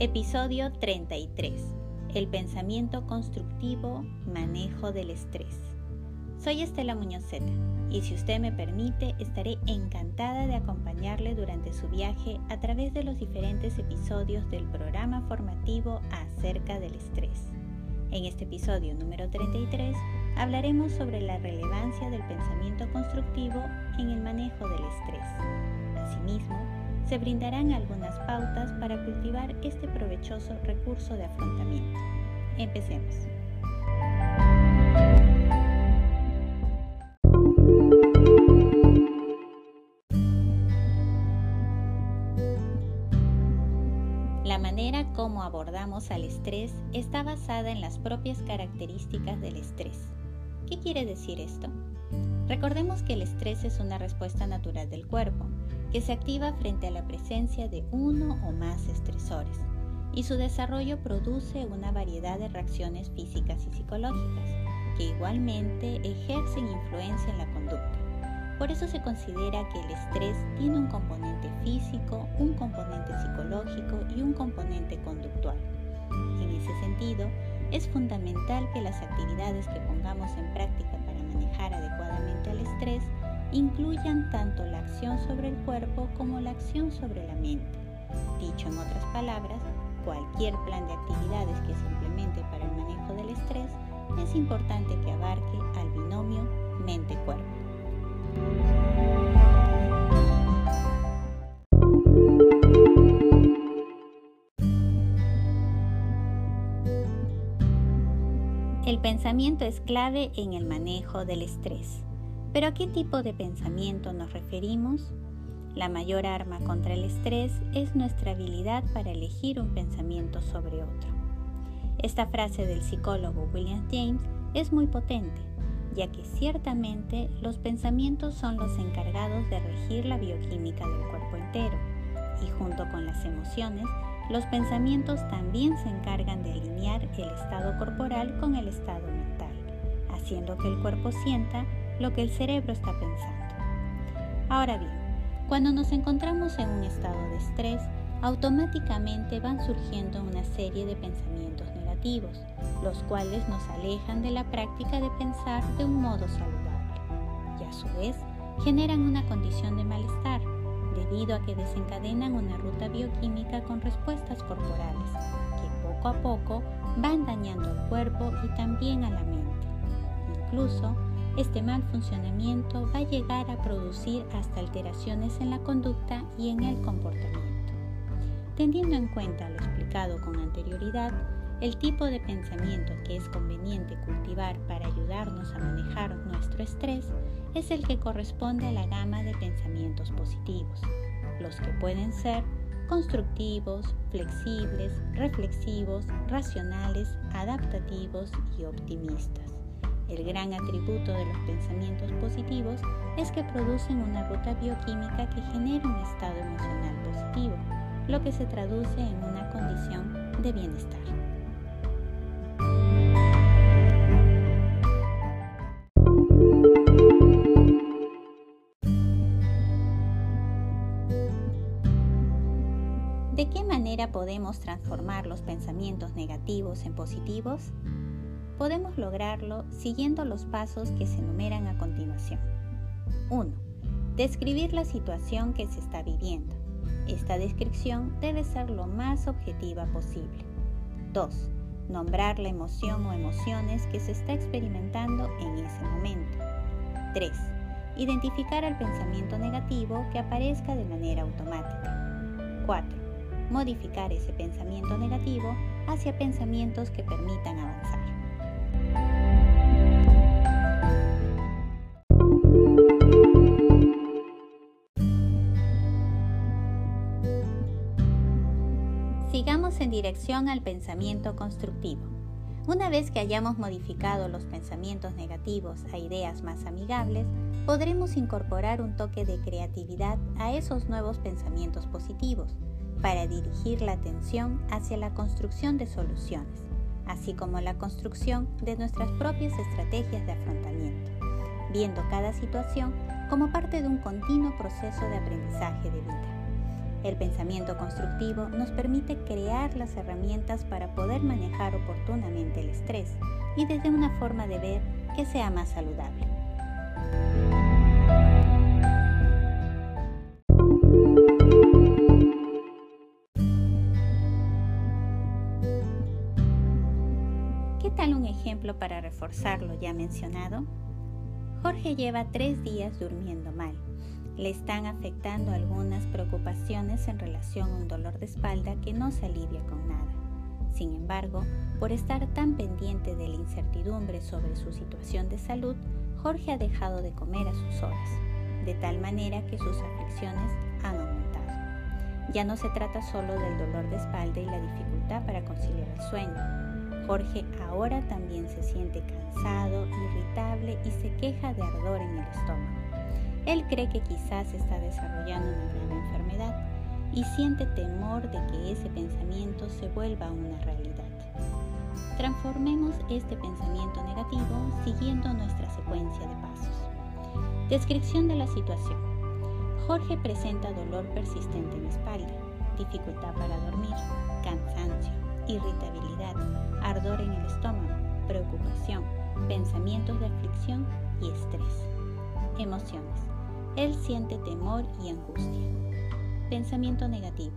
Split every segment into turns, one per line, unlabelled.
Episodio 33. El pensamiento constructivo, manejo del estrés. Soy Estela Muñozeta y si usted me permite estaré encantada de acompañarle durante su viaje a través de los diferentes episodios del programa formativo acerca del estrés. En este episodio número 33 hablaremos sobre la relevancia del pensamiento constructivo en el manejo del estrés. Asimismo, se brindarán algunas pautas para cultivar este provechoso recurso de afrontamiento. Empecemos. La manera como abordamos al estrés está basada en las propias características del estrés. ¿Qué quiere decir esto? Recordemos que el estrés es una respuesta natural del cuerpo, que se activa frente a la presencia de uno o más estresores, y su desarrollo produce una variedad de reacciones físicas y psicológicas, que igualmente ejercen influencia en la conducta. Por eso se considera que el estrés tiene un componente físico, un componente psicológico y un componente conductual. En ese sentido, es fundamental que las actividades que pongamos en práctica para manejar adecuadamente al estrés incluyan tanto la acción sobre el cuerpo como la acción sobre la mente. Dicho en otras palabras, cualquier plan de actividades que se implemente para el manejo del estrés es importante que abarque al binomio mente-cuerpo. El pensamiento es clave en el manejo del estrés. ¿Pero a qué tipo de pensamiento nos referimos? La mayor arma contra el estrés es nuestra habilidad para elegir un pensamiento sobre otro. Esta frase del psicólogo William James es muy potente, ya que ciertamente los pensamientos son los encargados de regir la bioquímica del cuerpo entero, y junto con las emociones, los pensamientos también se encargan de alinear el estado corporal con el estado mental, haciendo que el cuerpo sienta lo que el cerebro está pensando. Ahora bien, cuando nos encontramos en un estado de estrés, automáticamente van surgiendo una serie de pensamientos negativos, los cuales nos alejan de la práctica de pensar de un modo saludable y a su vez generan una condición de malestar debido a que desencadenan una ruta bioquímica con respuestas corporales que poco a poco van dañando al cuerpo y también a la mente. Incluso, este mal funcionamiento va a llegar a producir hasta alteraciones en la conducta y en el comportamiento. Teniendo en cuenta lo explicado con anterioridad, el tipo de pensamiento que es conveniente cultivar para ayudarnos a manejar nuestro estrés es el que corresponde a la gama de pensamientos positivos, los que pueden ser constructivos, flexibles, reflexivos, racionales, adaptativos y optimistas. El gran atributo de los pensamientos positivos es que producen una ruta bioquímica que genera un estado emocional positivo, lo que se traduce en una condición de bienestar. ¿De qué manera podemos transformar los pensamientos negativos en positivos? Podemos lograrlo siguiendo los pasos que se enumeran a continuación. 1. Describir la situación que se está viviendo. Esta descripción debe ser lo más objetiva posible. 2. Nombrar la emoción o emociones que se está experimentando en ese momento. 3. Identificar el pensamiento negativo que aparezca de manera automática. 4 modificar ese pensamiento negativo hacia pensamientos que permitan avanzar. Dirección al pensamiento constructivo. Una vez que hayamos modificado los pensamientos negativos a ideas más amigables, podremos incorporar un toque de creatividad a esos nuevos pensamientos positivos para dirigir la atención hacia la construcción de soluciones, así como la construcción de nuestras propias estrategias de afrontamiento, viendo cada situación como parte de un continuo proceso de aprendizaje de vida. El pensamiento constructivo nos permite crear las herramientas para poder manejar oportunamente el estrés y desde una forma de ver que sea más saludable. ¿Qué tal un ejemplo para reforzar lo ya mencionado? Jorge lleva tres días durmiendo mal le están afectando algunas preocupaciones en relación a un dolor de espalda que no se alivia con nada. Sin embargo, por estar tan pendiente de la incertidumbre sobre su situación de salud, Jorge ha dejado de comer a sus horas, de tal manera que sus aflicciones han aumentado. Ya no se trata solo del dolor de espalda y la dificultad para conciliar el sueño. Jorge ahora también se siente cansado, irritable y se queja de ardor en el estómago. Él cree que quizás está desarrollando una grave enfermedad y siente temor de que ese pensamiento se vuelva una realidad. Transformemos este pensamiento negativo siguiendo nuestra secuencia de pasos. Descripción de la situación. Jorge presenta dolor persistente en la espalda, dificultad para dormir, cansancio, irritabilidad, ardor en el estómago, preocupación, pensamientos de aflicción y estrés. Emociones. Él siente temor y angustia. Pensamiento negativo.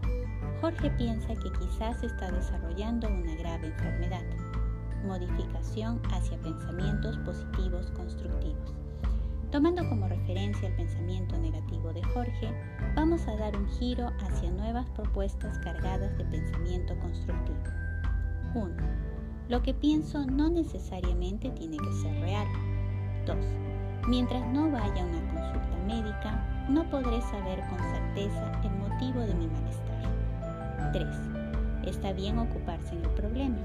Jorge piensa que quizás está desarrollando una grave enfermedad. Modificación hacia pensamientos positivos constructivos. Tomando como referencia el pensamiento negativo de Jorge, vamos a dar un giro hacia nuevas propuestas cargadas de pensamiento constructivo. 1. Lo que pienso no necesariamente tiene que ser real. 2. Mientras no vaya una consulta médica, no podré saber con certeza el motivo de mi malestar. 3. Está bien ocuparse en el problema,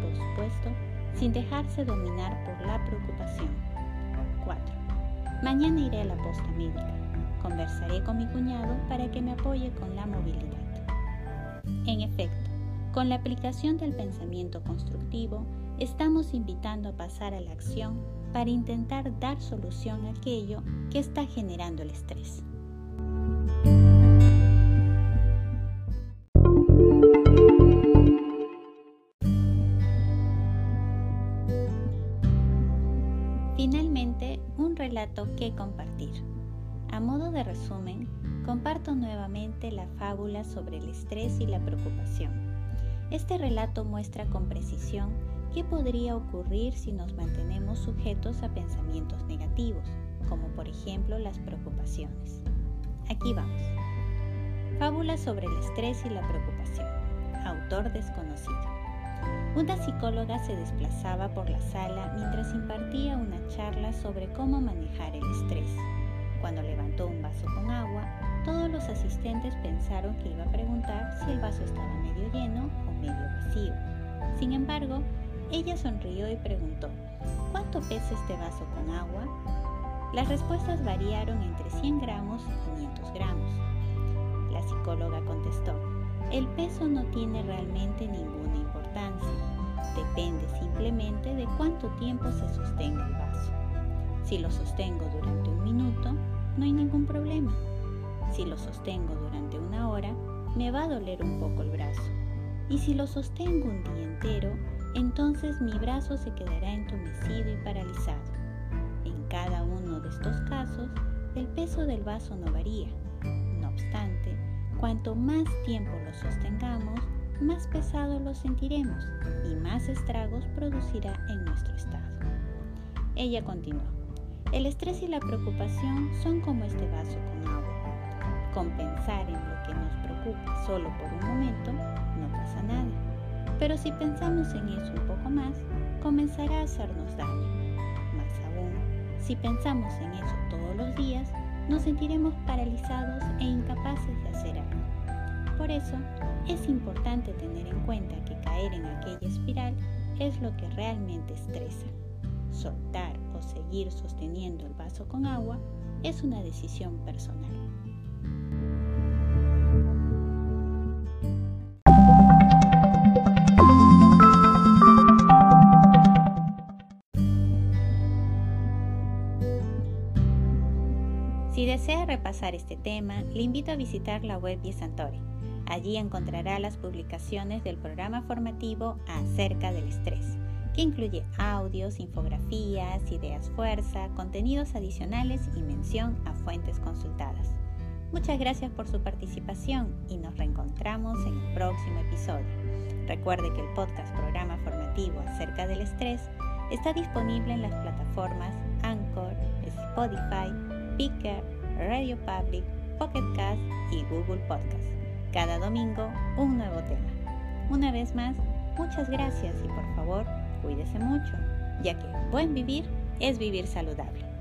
por supuesto, sin dejarse dominar por la preocupación. 4. Mañana iré a la posta médica. Conversaré con mi cuñado para que me apoye con la movilidad. En efecto, con la aplicación del pensamiento constructivo, estamos invitando a pasar a la acción para intentar dar solución a aquello que está generando el estrés. Finalmente, un relato que compartir. A modo de resumen, comparto nuevamente la fábula sobre el estrés y la preocupación. Este relato muestra con precisión ¿Qué podría ocurrir si nos mantenemos sujetos a pensamientos negativos, como por ejemplo las preocupaciones? Aquí vamos. Fábula sobre el estrés y la preocupación. Autor desconocido. Una psicóloga se desplazaba por la sala mientras impartía una charla sobre cómo manejar el estrés. Cuando levantó un vaso con agua, todos los asistentes pensaron que iba a preguntar si el vaso estaba medio lleno o medio vacío. Sin embargo, ella sonrió y preguntó, ¿cuánto pesa este vaso con agua? Las respuestas variaron entre 100 gramos y 500 gramos. La psicóloga contestó, el peso no tiene realmente ninguna importancia. Depende simplemente de cuánto tiempo se sostenga el vaso. Si lo sostengo durante un minuto, no hay ningún problema. Si lo sostengo durante una hora, me va a doler un poco el brazo. Y si lo sostengo un día entero, entonces mi brazo se quedará entumecido y paralizado. En cada uno de estos casos, el peso del vaso no varía. No obstante, cuanto más tiempo lo sostengamos, más pesado lo sentiremos y más estragos producirá en nuestro estado. Ella continuó, el estrés y la preocupación son como este vaso con agua. Compensar en lo que nos preocupa solo por un momento no pasa nada pero si pensamos en eso un poco más, comenzará a hacernos daño. Más aún, si pensamos en eso todos los días, nos sentiremos paralizados e incapaces de hacer algo. Por eso, es importante tener en cuenta que caer en aquella espiral es lo que realmente estresa. Soltar o seguir sosteniendo el vaso con agua es una decisión personal. Desea repasar este tema, le invito a visitar la web de Santore. Allí encontrará las publicaciones del programa formativo acerca del estrés, que incluye audios, infografías, ideas fuerza, contenidos adicionales y mención a fuentes consultadas. Muchas gracias por su participación y nos reencontramos en el próximo episodio. Recuerde que el podcast programa formativo acerca del estrés está disponible en las plataformas Anchor, Spotify, Picker, Radio Public, Pocket Cast y Google Podcast. Cada domingo un nuevo tema. Una vez más, muchas gracias y por favor, cuídese mucho, ya que buen vivir es vivir saludable.